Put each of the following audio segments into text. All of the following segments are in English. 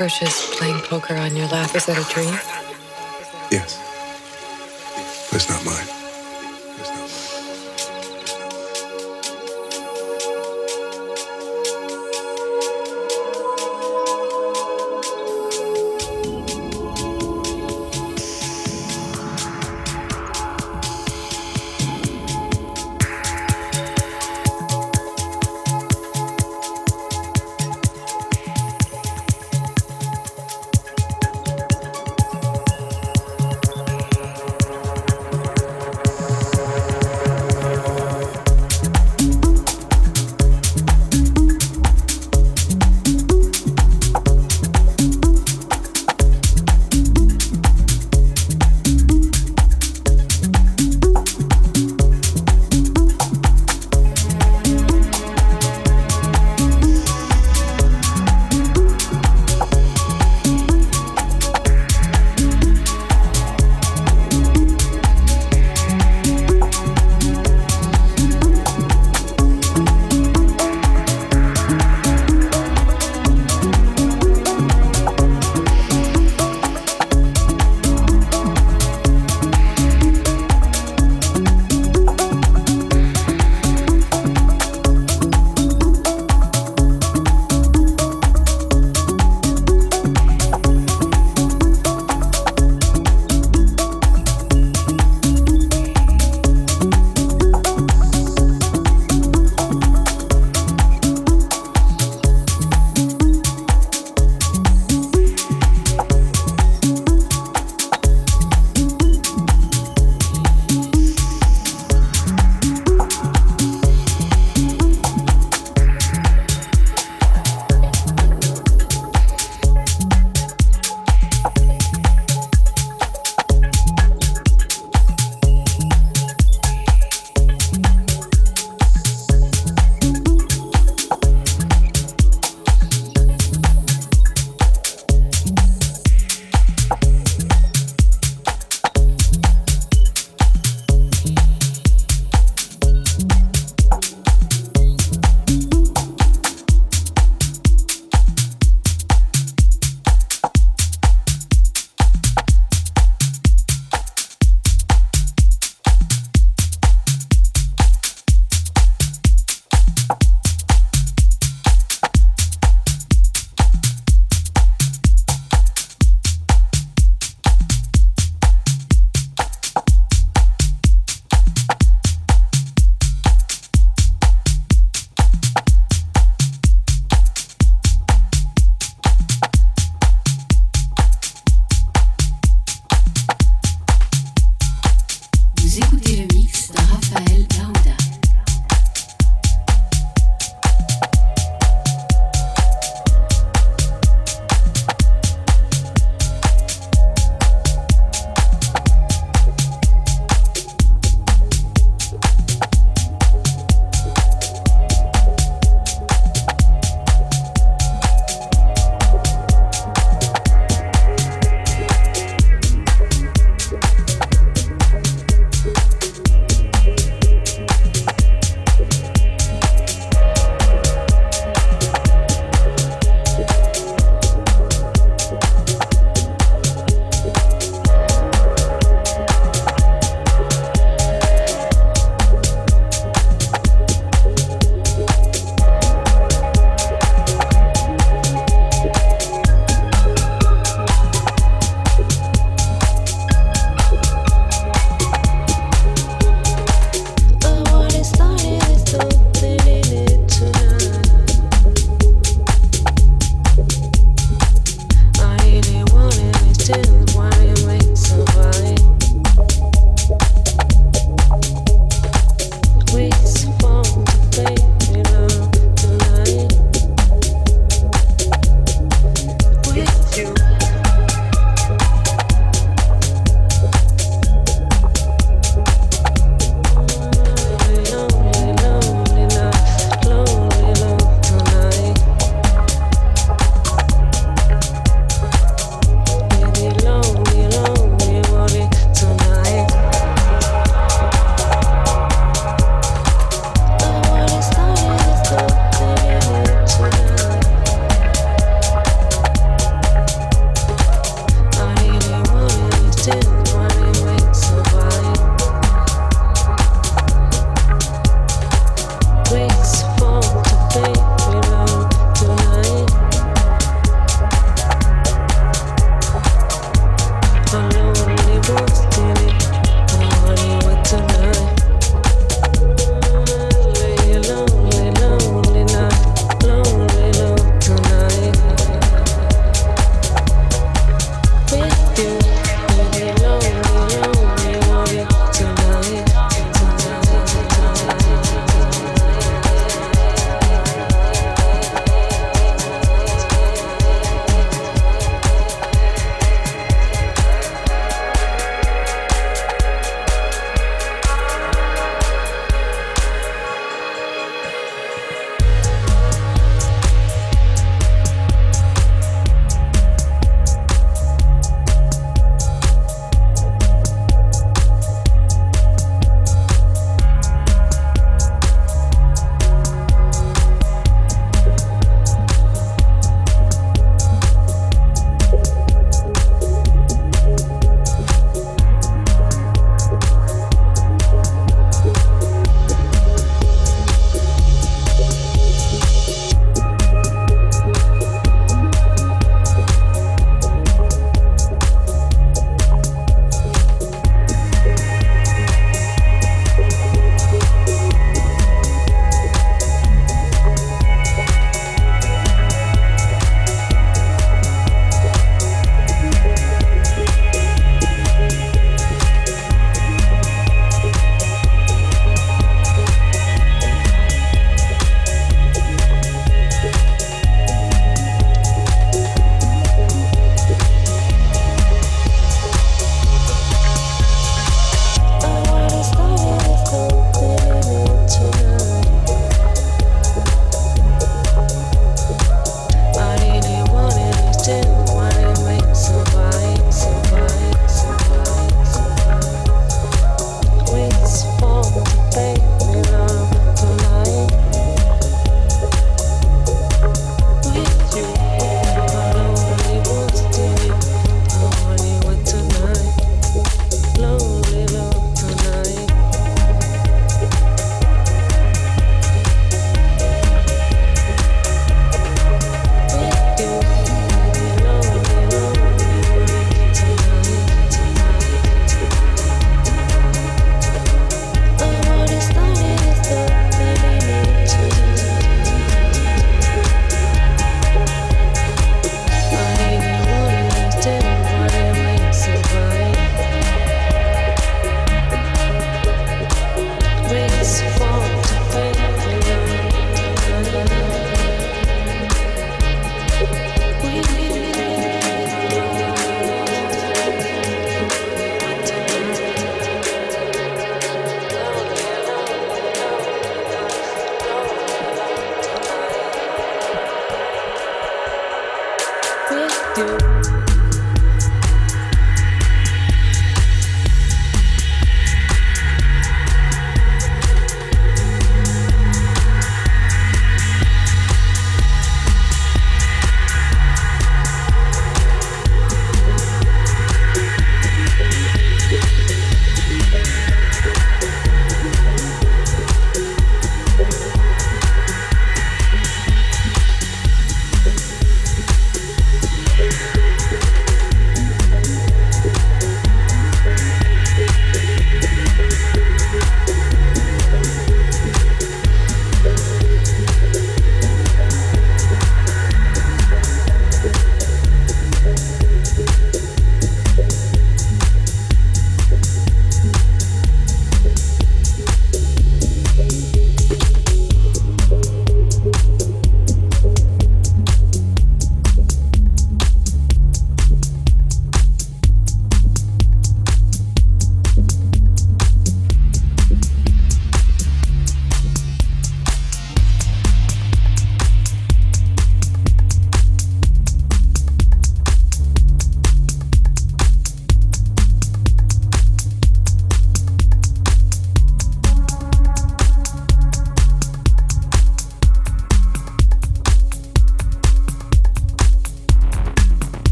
Cockroaches playing poker on your lap. Is that a dream? Yes. But it's not mine.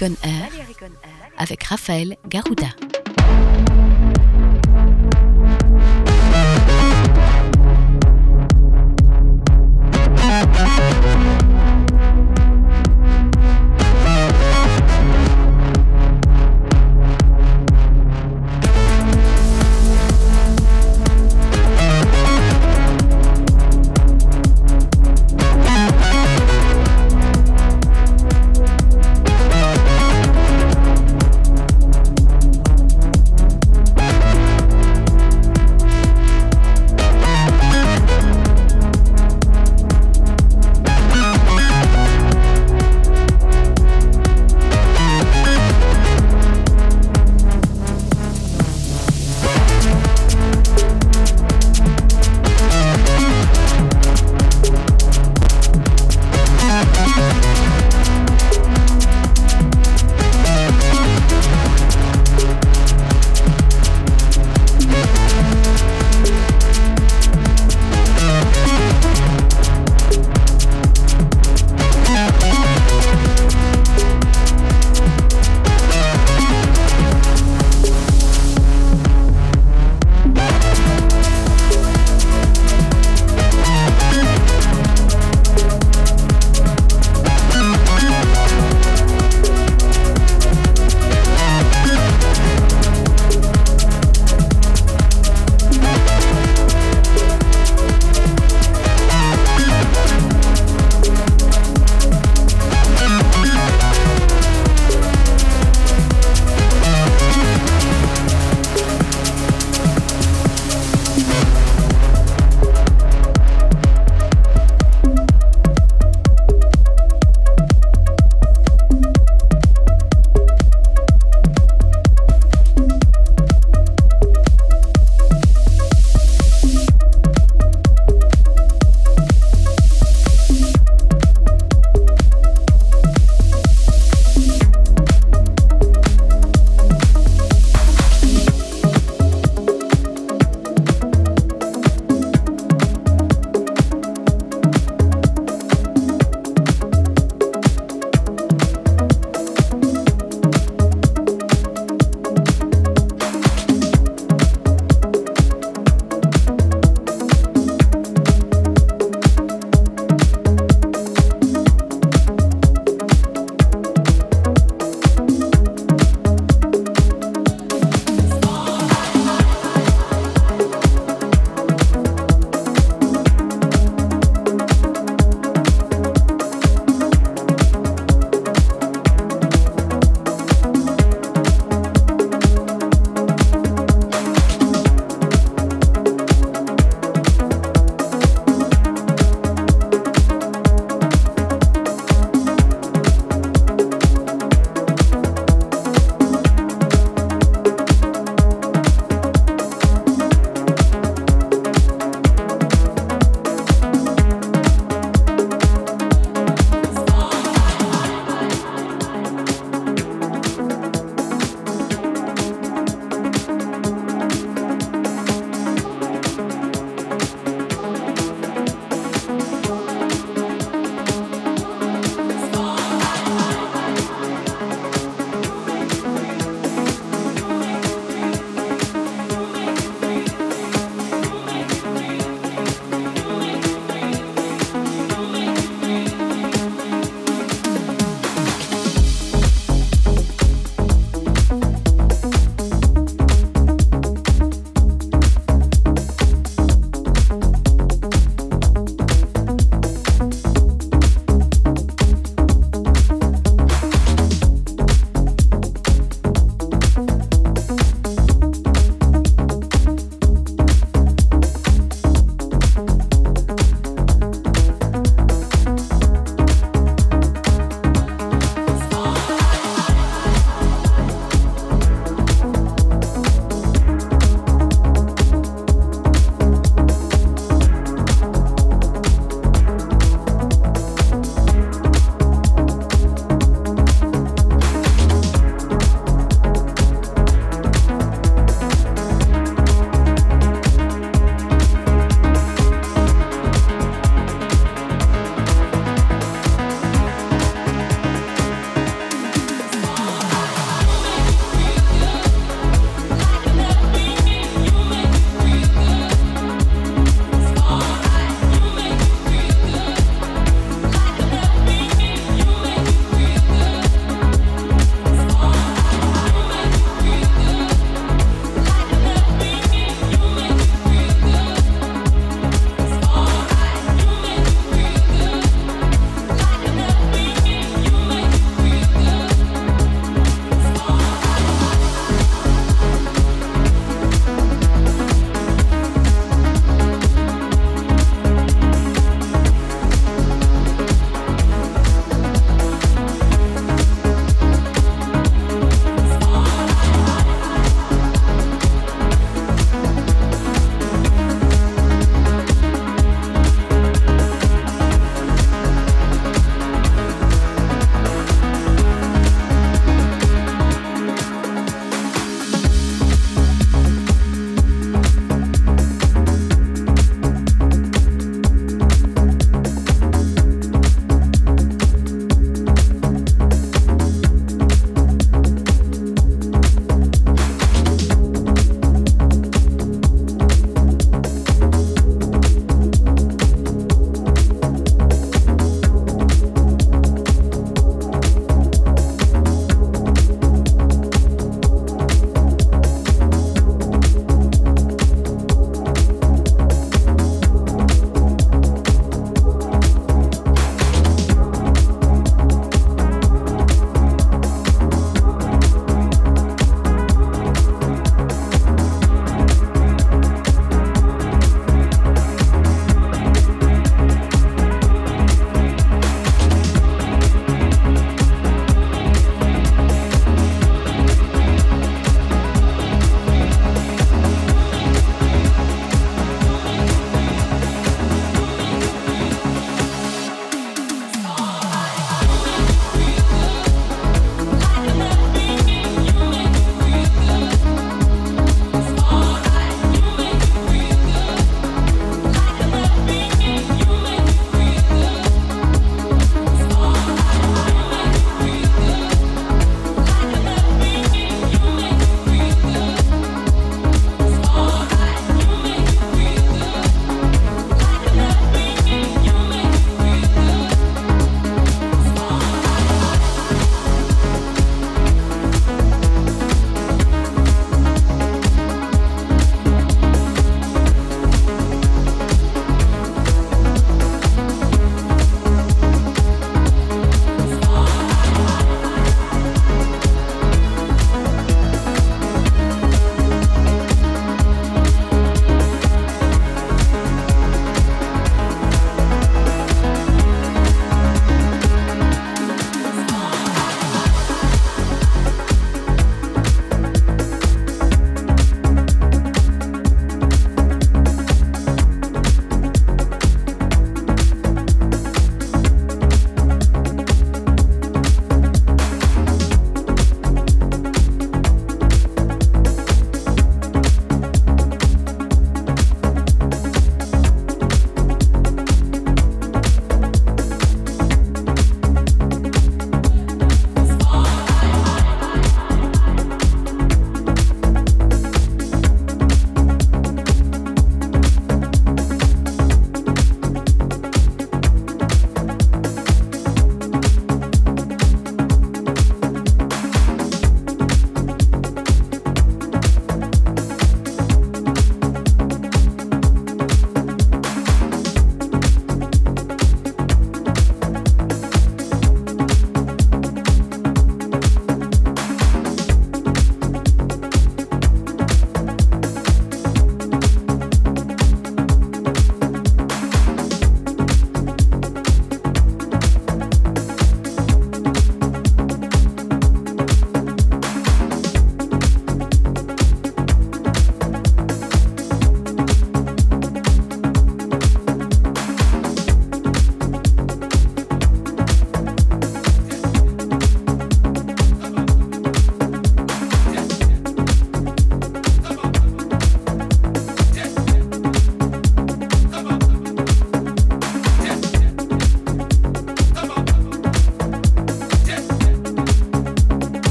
Gun Air.